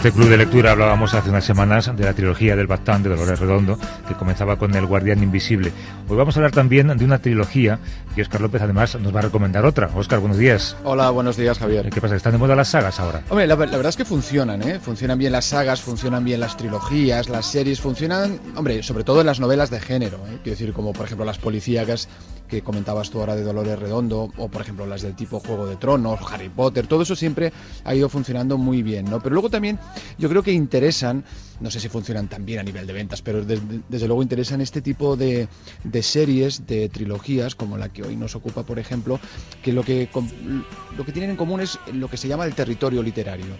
este club de lectura hablábamos hace unas semanas de la trilogía del Bastán de Dolores Redondo, que comenzaba con El Guardián Invisible. Hoy vamos a hablar también de una trilogía y Oscar López además nos va a recomendar otra. Oscar, buenos días. Hola, buenos días, Javier. ¿Qué pasa? ¿Están de moda las sagas ahora? Hombre, la, verdad es que funcionan, ¿eh? Funcionan bien las sagas, funcionan bien las trilogías, las series, funcionan, hombre, sobre todo en las novelas de género, ¿eh? Quiero decir, como por ejemplo las policíacas que comentabas tú ahora de Dolores Redondo, o por ejemplo las del tipo Juego de Tronos, Harry Potter, todo eso siempre ha ido funcionando muy bien, ¿no? Pero luego también yo creo que interesan, no sé si funcionan tan bien a nivel de ventas, pero desde, luego interesan este tipo de, de, series, de trilogías, como la que hoy nos ocupa, por ejemplo, que lo que, lo que tienen en común es lo que se llama el territorio literario.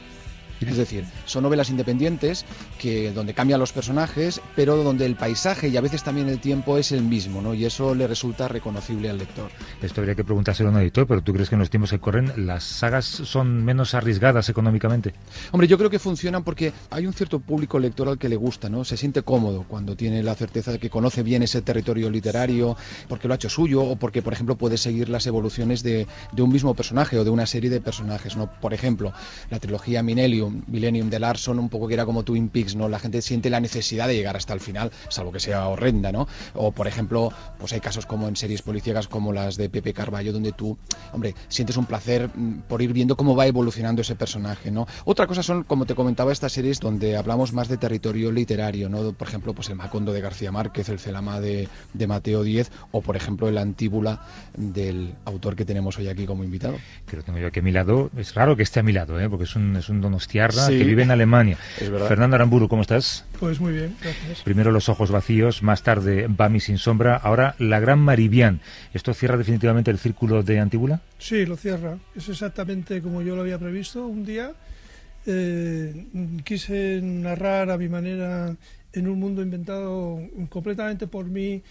Es decir, son novelas independientes que donde cambian los personajes, pero donde el paisaje y a veces también el tiempo es el mismo, ¿no? Y eso le resulta reconocible al lector. Esto habría que preguntárselo a un editor, pero ¿tú crees que en los tiempos que corren las sagas son menos arriesgadas económicamente? Hombre, yo creo que funcionan porque hay un cierto público lector al que le gusta, ¿no? Se siente cómodo cuando tiene la certeza de que conoce bien ese territorio literario, porque lo ha hecho suyo o porque, por ejemplo, puede seguir las evoluciones de, de un mismo personaje o de una serie de personajes, ¿no? Por ejemplo, la trilogía Minelium Millennium, de Larson, un poco que era como Twin Peaks, ¿no? La gente siente la necesidad de llegar hasta el final, salvo que sea horrenda, ¿no? O, por ejemplo, pues hay casos como en series policíacas como las de Pepe Carballo, donde tú, hombre, sientes un placer mm, por ir viendo cómo va evolucionando ese personaje, ¿no? Otra cosa son, como te comentaba, estas series donde hablamos más de territorio literario, ¿no? Por ejemplo, pues el Macondo de García Márquez, el Celama de, Mateo Díez, o por ejemplo el Antíbula del autor que tenemos hoy aquí como invitado. Que tengo yo aquí a mi lado. Es raro que esté a mi lado, ¿eh? porque es un, es un que vive en Alemania. Fernando Aramburu, ¿cómo estás? Pues muy bien, gracias. Primero Los ojos vacíos, más tarde Bami sin sombra, ahora La Gran Maribián. ¿Esto cierra definitivamente el círculo de Antíbula? Sí, lo cierra. Es exactamente como yo lo había previsto. Un día eh, quise narrar a mi manera en un mundo inventado completamente por mí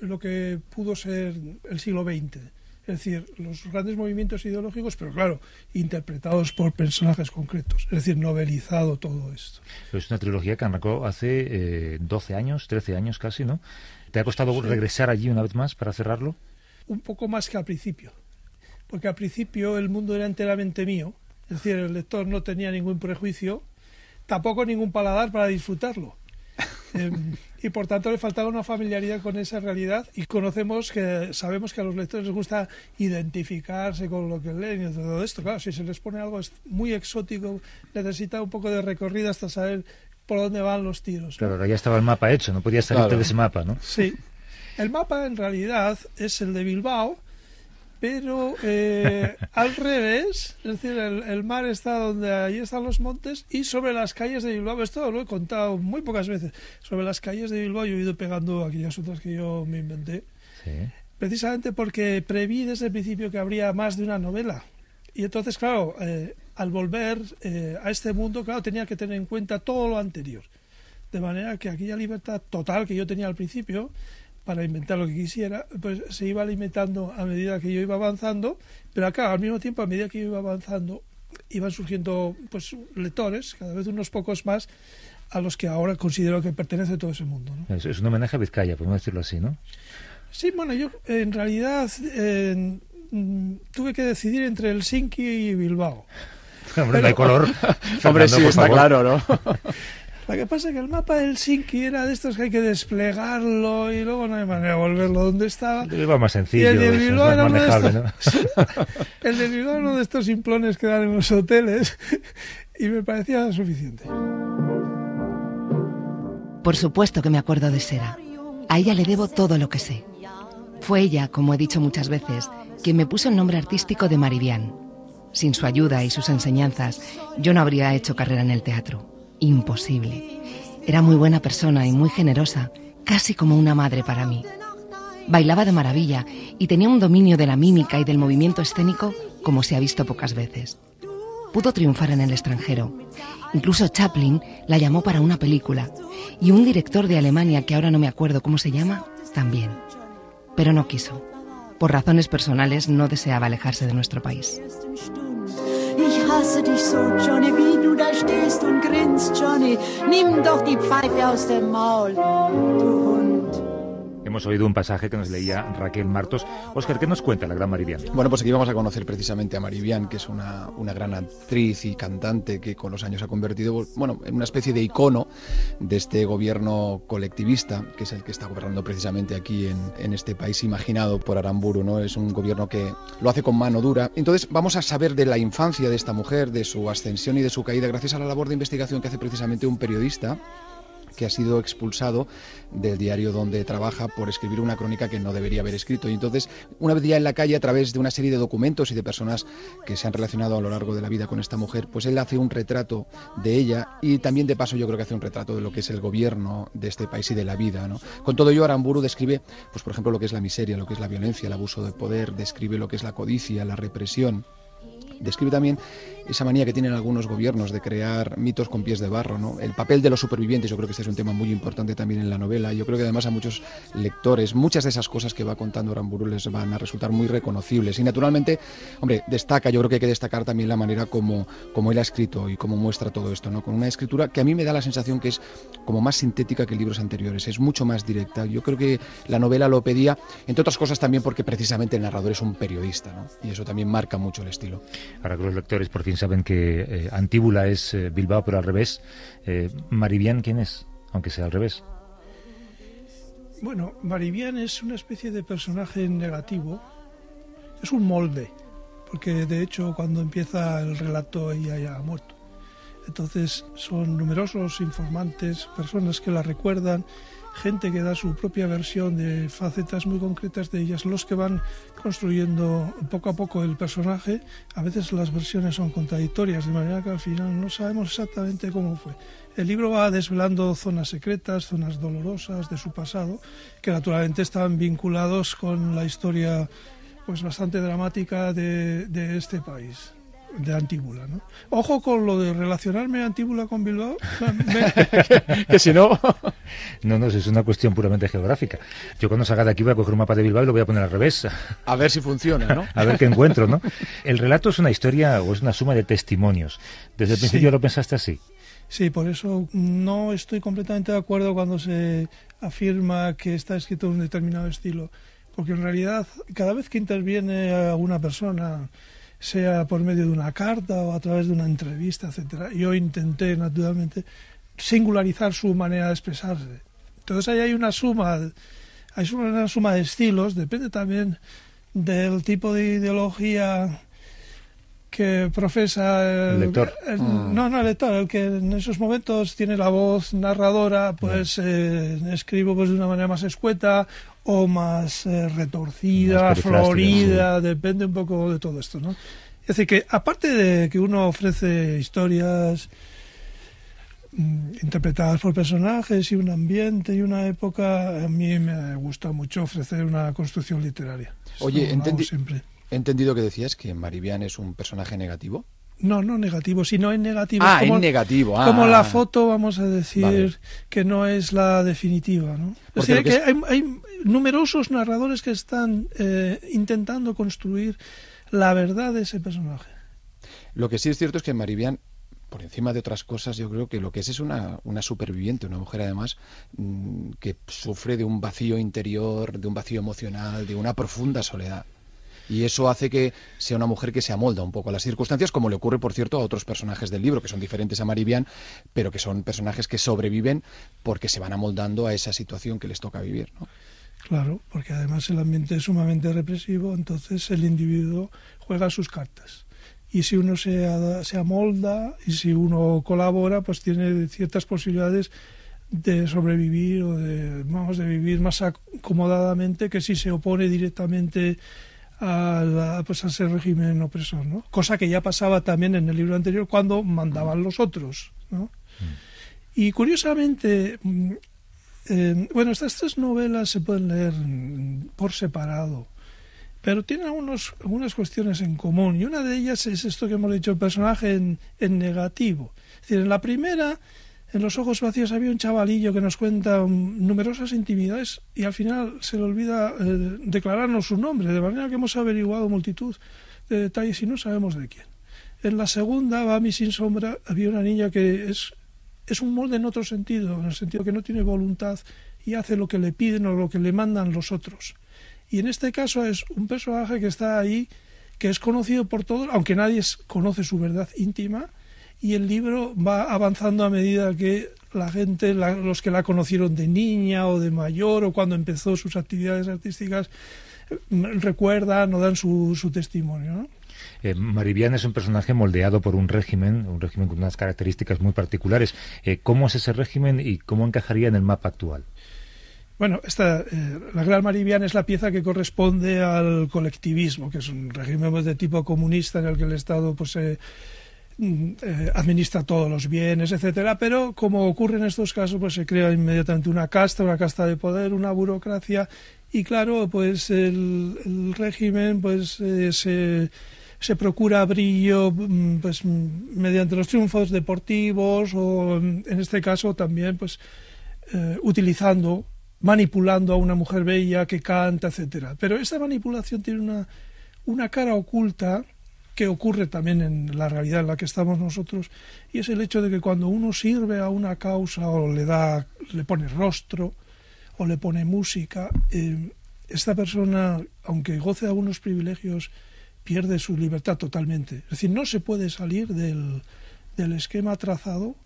lo que pudo ser el siglo XX es decir, los grandes movimientos ideológicos, pero claro, interpretados por personajes concretos, es decir, novelizado todo esto. es una trilogía que arrancó hace eh, 12 años, 13 años casi, ¿no? ¿Te ha costado regresar allí una vez más para cerrarlo? Un poco más que al principio, porque al principio el mundo era enteramente mío, es decir, el lector no tenía ningún prejuicio, tampoco ningún paladar para disfrutarlo. y por tanto le faltaba una familiaridad con esa realidad y conocemos que sabemos que a los lectores les gusta identificarse con lo que leen y todo esto. Claro, si se les pone algo muy exótico, necesita un poco de recorrido hasta saber por dónde van los tiros. Claro, ya estaba el mapa hecho, no podía salirte de ese mapa, ¿no? Sí. El mapa en realidad es el de Bilbao, pero eh, al revés, es decir, el, mar está donde ahí están los montes y sobre las calles de Bilbao, esto lo he contado muy pocas veces, sobre las calles de Bilbao yo he ido pegando aquellas otras que yo me inventé, precisamente porque preví desde el principio que habría más de una novela. Y entonces, claro, eh, al volver eh, a este mundo, claro, tenía que tener en cuenta todo lo anterior. De manera que aquella libertad total que yo tenía al principio, para inventar lo que quisiera, pues se iba alimentando a medida que yo iba avanzando, pero acá al mismo tiempo a medida que yo iba avanzando iban surgiendo pues lectores, cada vez unos pocos más, a los que ahora considero que pertenece todo ese mundo. ¿no? Es, un homenaje a Vizcaya, podemos decirlo así, ¿no? Sí, bueno, yo en realidad mm, tuve que decidir entre Helsinki y Bilbao. Hombre, no hay color. Hombre, sí, está claro, ¿no? Lo que pasa es que el mapa del Sinki era de estos que hay que desplegarlo y luego no hay manera de volverlo donde estaba. El más sencillo, y el de Bilbao era uno de estos, el de Bilbao uno de estos simplones que dan en los hoteles y me parecía suficiente. Por supuesto que me acuerdo de Sera. A ella le debo todo lo que sé. Fue ella, como he dicho muchas veces, quien me puso el nombre artístico de Maribián. Sin su ayuda y sus enseñanzas, yo no habría hecho carrera en el teatro imposible. Era muy buena persona y muy generosa, casi como una madre para mí. Bailaba de maravilla y tenía un dominio de la mímica y del movimiento escénico como se ha visto pocas veces. Pudo triunfar en el extranjero. Incluso Chaplin la llamó para una película y un director de Alemania, que ahora no me acuerdo cómo se llama, también. Pero no quiso. Por razones personales no deseaba alejarse de nuestro país. Johnny, wie du da stehst und grinst, Johnny. Nimm doch die Pfeife aus dem Maul, du. Hemos oído un pasaje que nos leía Raquel Martos. Oscar, ¿qué nos cuenta la gran Marivian? Bueno, pues aquí vamos a conocer precisamente a Marivian, que es una, una gran actriz y cantante que con los años ha convertido bueno, en una especie de icono de este gobierno colectivista, que es el que está gobernando precisamente aquí en, en este país imaginado por Aramburu. ¿no? Es un gobierno que lo hace con mano dura. Entonces vamos a saber de la infancia de esta mujer, de su ascensión y de su caída, gracias a la labor de investigación que hace precisamente un periodista que ha sido expulsado del diario donde trabaja por escribir una crónica que no debería haber escrito. Y entonces, una vez ya en la calle, a través de una serie de documentos y de personas que se han relacionado a lo largo de la vida con esta mujer, pues él hace un retrato de ella y también de paso yo creo que hace un retrato de lo que es el gobierno de este país y de la vida. ¿no? Con todo ello, Aramburu describe, pues por ejemplo, lo que es la miseria, lo que es la violencia, el abuso de poder, describe lo que es la codicia, la represión. Describe también esa manía que tienen algunos gobiernos de crear mitos con pies de barro, ¿no? El papel de los supervivientes, yo creo que este es un tema muy importante también en la novela. Yo creo que además a muchos lectores, muchas de esas cosas que va contando Aramburu les van a resultar muy reconocibles. Y naturalmente, hombre, destaca, yo creo que hay que destacar también la manera como, como él ha escrito y cómo muestra todo esto, ¿no? Con una escritura que a mí me da la sensación que es como más sintética que libros anteriores, es mucho más directa. Yo creo que la novela lo pedía, entre otras cosas también porque precisamente el narrador es un periodista, ¿no? Y eso también marca mucho el estilo. Para que los lectores por fin saben que eh, Antíbula es eh, Bilbao, pero al revés. Eh, Maribián, ¿quién es? Aunque sea al revés. Bueno, Maribián es una especie de personaje negativo. Es un molde, porque de hecho cuando empieza el relato ella ya ha muerto. Entonces son numerosos informantes, personas que la recuerdan gente que da su propia versión de facetas muy concretas de ellas, los que van construyendo poco a poco el personaje. A veces las versiones son contradictorias, de manera que al final no sabemos exactamente cómo fue. El libro va desvelando zonas secretas, zonas dolorosas de su pasado, que naturalmente están vinculados con la historia pues bastante dramática de, de este país de Antíbula, ¿no? Ojo con lo de relacionarme Antíbula con Bilbao. que si no... no, no, es una cuestión puramente geográfica. Yo cuando salga de aquí voy a coger un mapa de Bilbao y lo voy a poner al revés. A ver si funciona, ¿no? a ver qué encuentro, ¿no? El relato es una historia o es una suma de testimonios. ¿Desde el principio lo pensaste así? Sí, por eso no estoy completamente de acuerdo cuando se afirma que está escrito en un determinado estilo. Porque en realidad, cada vez que interviene alguna persona sea por medio de una carta o a través de una entrevista, etcétera. Yo intenté, naturalmente, singularizar su manera de expresarse. Entonces ahí hay una suma, hay una suma de estilos, depende también del tipo de ideología que profesa el, lector. Mm. No, no el lector, el que en esos momentos tiene la voz narradora, pues eh, escribo pues de una manera más escueta o más eh, retorcida, florida, depende un poco de todo esto, ¿no? Es decir, que aparte de que uno ofrece historias mm, interpretadas por personajes y un ambiente y una época, a mí me gusta mucho ofrecer una construcción literaria. Oye, entendí, he entendido que decías que Maribián es un personaje negativo. No, no negativo, sino en negativo. Ah, como, en negativo. Ah, como la foto, vamos a decir, que no es la definitiva, ¿no? Es decir, que, hay, numerosos narradores que están eh, intentando construir la verdad de ese personaje. Lo que sí es cierto es que Maribián por encima de otras cosas, yo creo que lo que es es una, una superviviente, una mujer además mm, que sufre de un vacío interior, de un vacío emocional, de una profunda soledad y eso hace que sea una mujer que se amolda un poco a las circunstancias, como le ocurre, por cierto, a otros personajes del libro, que son diferentes a Maribian, pero que son personajes que sobreviven porque se van amoldando a esa situación que les toca vivir. ¿no? Claro, porque además el ambiente es sumamente represivo, entonces el individuo juega sus cartas. Y si uno se, se amolda y si uno colabora, pues tiene ciertas posibilidades de sobrevivir o de, vamos, de vivir más acomodadamente que si se opone directamente a, pues a ese régimen opresor, ¿no? Cosa que ya pasaba también en el libro anterior cuando mandaban los otros, ¿no? Mm. Y curiosamente, mm, bueno, estas tres novelas se pueden leer por separado, pero tienen algunas cuestiones en común y una de ellas es esto que hemos dicho, el personaje en, en negativo. Es decir, en la primera en los ojos vacíos había un chavalillo que nos cuenta numerosas intimidades y al final se le olvida eh, declararnos su nombre, de manera que hemos averiguado multitud de detalles y no sabemos de quién. En la segunda, Bami sin sombra, había una niña que es, es un molde en otro sentido, en el sentido que no tiene voluntad y hace lo que le piden o lo que le mandan los otros. Y en este caso es un personaje que está ahí, que es conocido por todos, aunque nadie conoce su verdad íntima, y el libro va avanzando a medida que la gente, los que la conocieron de niña o de mayor o cuando empezó sus actividades artísticas, recuerdan o dan su, testimonio. Eh, es un personaje moldeado por un régimen, un régimen con unas características muy particulares. Eh, ¿Cómo es ese régimen y cómo encajaría en el mapa actual? Bueno, esta, eh, la Gran Maribián es la pieza que corresponde al colectivismo, que es un régimen de tipo comunista en el que el Estado pues, mm, administra todos los bienes, etcétera, pero como ocurre en estos casos, pues se crea inmediatamente una casta, una casta de poder, una burocracia, y claro, pues el régimen pues se se procura brillo mm, pues mm, mediante los triunfos deportivos o mm, en este caso también pues eh, utilizando manipulando a una mujer bella que canta etcétera. Pero esta manipulación tiene una una cara oculta que ocurre también en la realidad en la que estamos nosotros y es el hecho de que cuando uno sirve a una causa o le da le pone rostro o le pone música eh, esta persona aunque goce de algunos privilegios pierde su libertad totalmente. Es decir, no se puede salir del, del esquema trazado,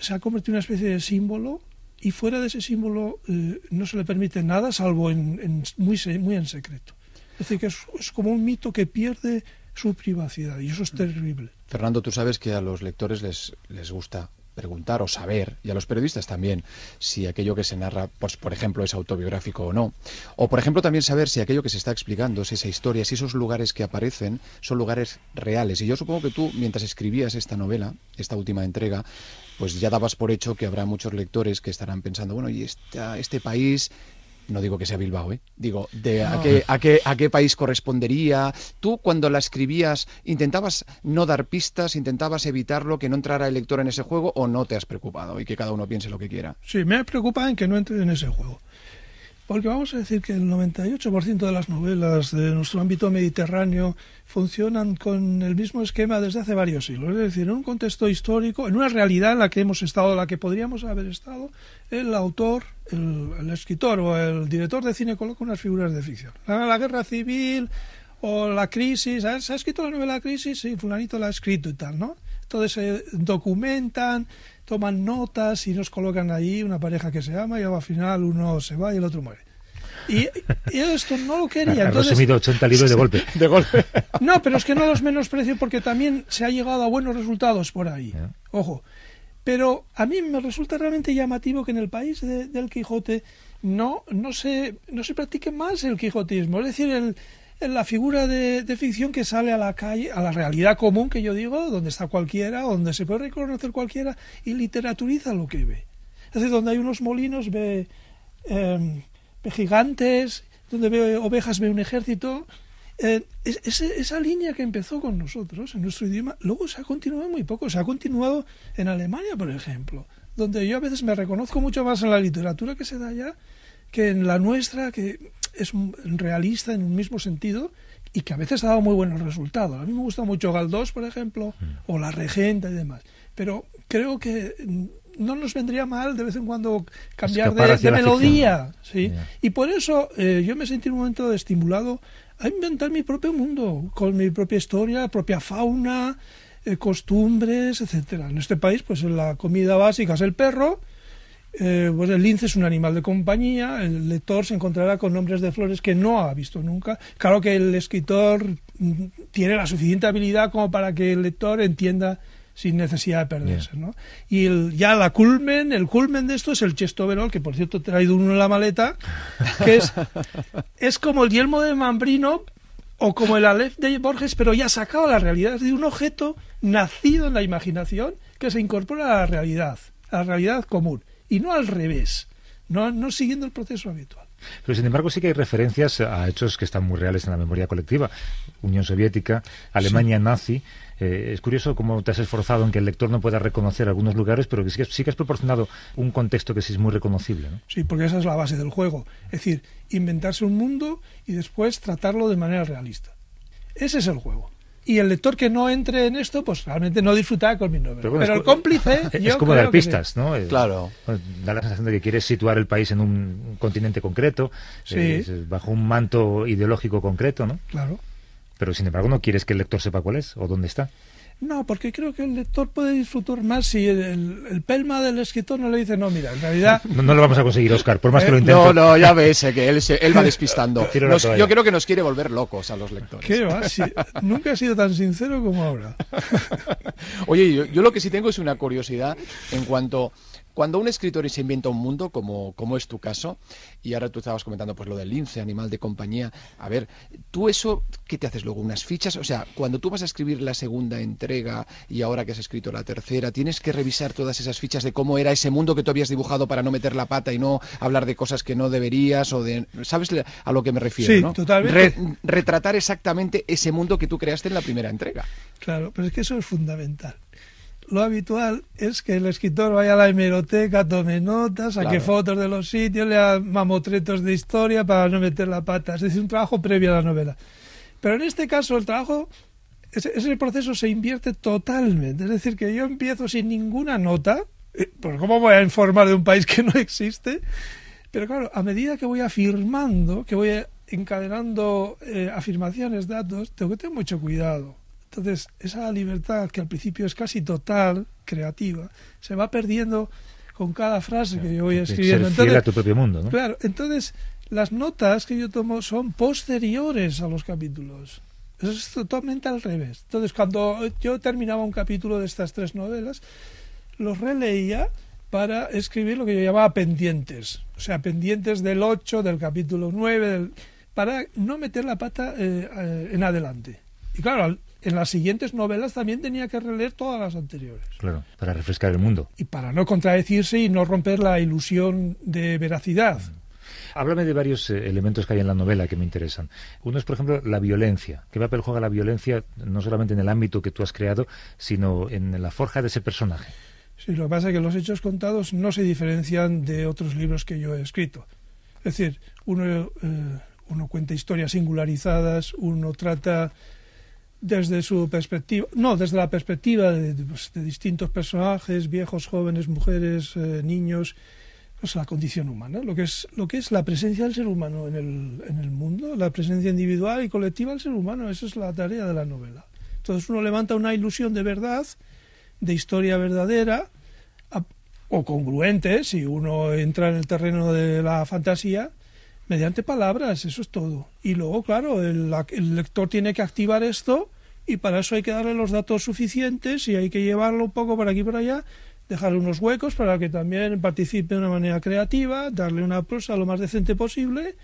se ha convertido en una especie de símbolo y fuera de ese símbolo eh, no se le permite nada salvo en, muy, muy en secreto. Es decir, que es, es, como un mito que pierde su privacidad y eso es terrible. Fernando, tú sabes que a los lectores les, les gusta preguntar o saber, y a los periodistas también, si aquello que se narra, pues, por ejemplo, es autobiográfico o no. O, por ejemplo, también saber si aquello que se está explicando, si esa historia, si esos lugares que aparecen son lugares reales. Y yo supongo que tú, mientras escribías esta novela, esta última entrega, pues ya dabas por hecho que habrá muchos lectores que estarán pensando, bueno, y este país no digo que sea Bilbao, ¿eh? digo, de a, qué, a, qué, a qué país correspondería. Tú cuando la escribías, ¿intentabas no dar pistas, intentabas evitarlo, que no entrara el lector en ese juego o no te has preocupado y que cada uno piense lo que quiera? Sí, me preocupa en que no entre en ese juego. Porque vamos a decir que el 98% de las novelas de nuestro ámbito mediterráneo funcionan con el mismo esquema desde hace varios siglos. Es decir, en un contexto histórico, en una realidad en la que hemos estado, en la que podríamos haber estado, el autor, el, escritor o el director de cine coloca unas figuras de ficción. La, guerra civil o la crisis. ¿Se ha escrito la novela Crisis? Sí, fulanito la ha escrito y tal, ¿no? Entonces se documentan, toman notas y nos colocan ahí una pareja que se ama y al final uno se va y el otro muere. Y, esto no lo quería. Entonces, resumido 80 libros de golpe. De golpe. No, pero es que no los menosprecio porque también se ha llegado a buenos resultados por ahí. Ojo. Pero a mí me resulta realmente llamativo que en el país del Quijote no, no, se, no se practique más el quijotismo. Es decir, el, la figura de, ficción que sale a la calle, a la realidad común que yo digo, donde está cualquiera, donde se puede reconocer cualquiera y literaturiza lo que ve. Es decir, donde hay unos molinos ve, em, gigantes, donde ve ovejas ve un ejército. Eh, esa línea que empezó con nosotros en nuestro idioma, luego se ha continuado muy poco. Se ha continuado en Alemania, por ejemplo, donde yo a veces me reconozco mucho más en la literatura que se da allá que en la nuestra, que es realista en un mismo sentido y que a veces ha dado muy buenos resultados. A mí me gusta mucho Galdós, por ejemplo, mm. o La Regenta y demás. Pero creo que no nos vendría mal de vez en cuando cambiar de, melodía. ¿sí? Y por eso eh, yo me sentí un momento estimulado a inventar mi propio mundo, con mi propia historia, propia fauna, eh, costumbres, etcétera. En este país, pues la comida básica es el perro, eh, pues el lince es un animal de compañía, el lector se encontrará con nombres de flores que no ha visto nunca. Claro que el escritor mm, tiene la suficiente habilidad como para que el lector entienda sin necesidad de perderse, ¿no? Y el, ya la culmen, el culmen de esto es el Chestoverol, que por cierto he traído uno en la maleta, que es, es como el yelmo de Mambrino o como el Aleph de Borges, pero ya sacado a la realidad, es de un objeto nacido en la imaginación que se incorpora a la realidad, a la realidad común y no al revés, no, no siguiendo el proceso habitual. Pero sin embargo sí que hay referencias a hechos que están muy reales en la memoria colectiva. Unión Soviética, Alemania nazi. Eh, es curioso cómo te has esforzado en que el lector no pueda reconocer algunos lugares, pero que sí, que has proporcionado un contexto que sí es muy reconocible. Sí, porque esa es la base del juego. Es decir, inventarse un mundo y después tratarlo de manera realista. Ese es el juego. Y el lector que no entre en esto, pues realmente no disfrutará con mi novela. Pero, bueno, el cómplice, Es yo como creo dar que pistas, ¿no? Claro. bueno, Da la sensación de que quieres situar el país en un continente concreto, Sí. eh, es- bajo un manto ideológico concreto, ¿no? Claro. Pero sin embargo no quieres que el lector sepa cuál es o dónde está. No, porque creo que el lector puede disfrutar más si el, el pelma del escritor no le dice, no, mira, en realidad No, no lo vamos a conseguir, Oscar, por más que lo Eh, intento. No, no, ya ves eh, que él, se- él va despistando. Nos- yo creo que nos quiere volver locos a los lectores. ¿qué va? Si- nunca he sido tan sincero como ahora. Oye, yo, yo lo que sí tengo es una curiosidad en cuanto cuando un escritor se inventa un mundo, como, como es tu caso, y ahora tú estabas comentando pues lo del lince, animal de compañía, a ver, tú eso, ¿qué te haces luego? ¿Unas fichas? O sea, cuando tú vas a escribir la segunda entrega y ahora que has escrito la tercera, tienes que revisar todas esas fichas de cómo era ese mundo que tú habías dibujado para no meter la pata y no hablar de cosas que no deberías o de... ¿Sabes a lo que me refiero? Sí, no? totalmente. Re- retratar exactamente ese mundo que tú creaste en la primera entrega. Claro, pero es que eso es fundamental. Lo habitual es que el escritor vaya a la hemeroteca, tome notas, saque Claro. fotos de los sitios, lea mamotretos de historia para no meter la pata. Es decir, un trabajo previo a la novela. Pero en este caso el trabajo, ese, ese proceso se invierte totalmente. Es decir, que yo empiezo sin ninguna nota, eh, pues ¿cómo voy a informar de un país que no existe? Pero claro, a medida que voy afirmando, que voy encadenando eh, afirmaciones, datos, tengo que tener mucho cuidado. Entonces, esa libertad que al principio es casi total, creativa, se va perdiendo con cada frase que yo voy escribiendo. Ser fiel Entonces, a tu propio mundo, ¿no? Claro, entonces las notas que yo tomo son posteriores a los capítulos. Eso es totalmente al revés. Entonces, cuando yo terminaba un capítulo de estas tres novelas, los releía para escribir lo que yo llamaba pendientes. O sea, pendientes del 8, del capítulo 9, del- para no meter la pata eh, eh, en adelante. Y claro, al- en las siguientes novelas también tenía que releer todas las anteriores Claro, para refrescar el mundo. y para no contradecirse y no romper la ilusión de veracidad. Háblame de varios eh, elementos que hay en la novela que me interesan. Uno es, por ejemplo, la violencia. ¿Qué papel juega la violencia no solamente en el ámbito que tú has creado, sino en la forja de ese personaje? Sí, lo que pasa es que los hechos contados no se diferencian de otros libros que yo he escrito. Es decir, uno, eh, uno cuenta historias singularizadas, uno trata desde su perspectiva, no, desde la perspectiva de, pues, de distintos personajes, viejos, jóvenes, mujeres, eh, niños, pues la condición humana, lo que es lo que es la presencia del ser humano en el, en el mundo, la presencia individual y colectiva del ser humano, esa es la tarea de la novela. Entonces uno levanta una ilusión de verdad, de historia verdadera a- o congruente, si uno entra en el terreno de la fantasía, mediante palabras, eso es todo. Y luego, claro, el, el lector tiene que activar esto y para eso hay que darle los datos suficientes y hay que llevarlo un poco por aquí y por allá, dejarle unos huecos para que también participe de una manera creativa, darle una prosa lo más decente posible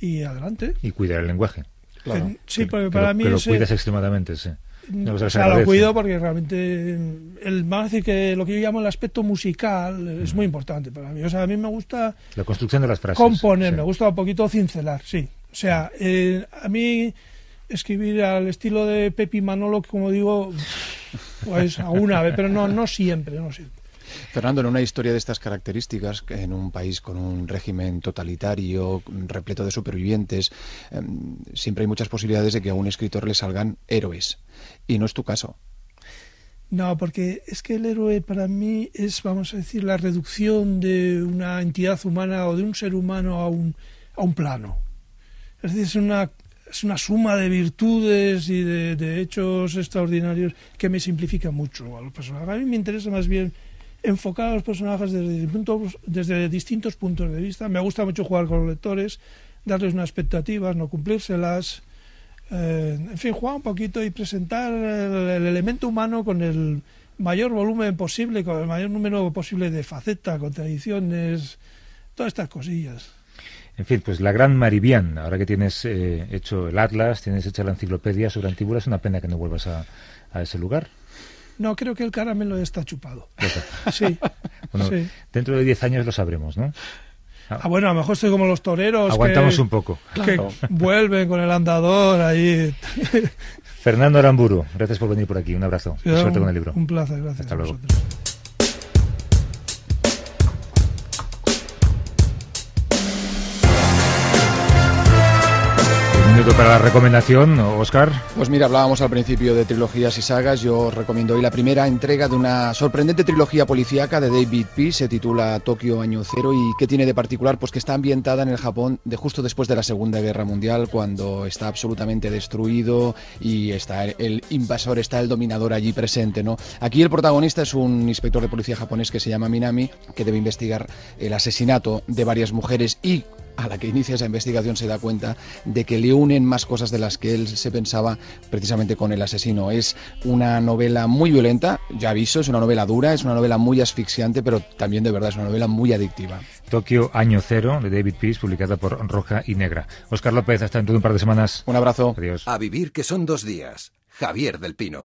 y adelante. Y cuidar el lenguaje. Claro. Sí, Que- porque que para lo, mí que lo ese- cuidas extremadamente, sí. Cosa que o se sea, lo cuido porque realmente mm, el vamos a decir que lo que yo llamo el aspecto musical es muy importante para mí. O sea, a mí me gusta La construcción de las frases. componer, sí. me gusta un poquito cincelar, sí. O sea, eh, a mí escribir al estilo de Pepi Manolo, que como digo, pues a una vez, pero no, no siempre, no siempre. Fernando, en una historia de estas características, en un país con un régimen totalitario, repleto de supervivientes, em, siempre hay muchas posibilidades de que a un escritor le salgan héroes. Y no es tu caso. No, porque es que el héroe para mí es, vamos a decir, la reducción de una entidad humana o de un ser humano a un, a un plano. Es decir, es una, es una suma de virtudes y de, hechos extraordinarios que me simplifica mucho a los personajes. A mí me interesa más bien enfocar a los personajes desde, desde distintos puntos de vista. Me gusta mucho jugar con los lectores, darles unas expectativas, no cumplírselas. Eh, en fin, jugar un poquito y presentar el, el, elemento humano con el mayor volumen posible, con el mayor número posible de facetas, contradicciones, todas estas cosillas. En fin, pues la gran Maribián, ahora que tienes eh, hecho el Atlas, tienes hecha la enciclopedia sobre Antíbula, es una pena que no vuelvas a, a ese lugar. No, creo que el caramelo está chupado. Sí. Bueno, sí. dentro de 10 años lo sabremos, ¿no? Ah, bueno, a lo mejor estoy como los toreros. Aguantamos que, un poco. Que vuelven con el andador ahí. Fernando Aramburu, gracias por venir por aquí. Un abrazo. Sí, suerte un, con el libro. Un placer, gracias. Hasta luego. Minuto para la recomendación, Oscar. Pues mira, hablábamos al principio de trilogías y sagas. Yo recomiendo hoy la primera entrega de una sorprendente trilogía policíaca de David P. Se titula Tokio Año Cero y ¿qué tiene de particular? Pues que está ambientada en el Japón de justo después de la Segunda Guerra Mundial, cuando está absolutamente destruido y está el invasor, está el dominador allí presente, ¿no? Aquí el protagonista es un inspector de policía japonés que se llama Minami, que debe investigar el asesinato de varias mujeres y a la que inicia esa investigación se da cuenta de que le unen más cosas de las que él se pensaba precisamente con el asesino. Es una novela muy violenta, ya aviso, es una novela dura, es una novela muy asfixiante, pero también de verdad es una novela muy adictiva. Tokio Año Cero, de David Peace, publicada por Roja y Negra. Oscar López, hasta dentro de un par de semanas. Un abrazo. Adiós. A vivir que son dos días. Javier del Pino.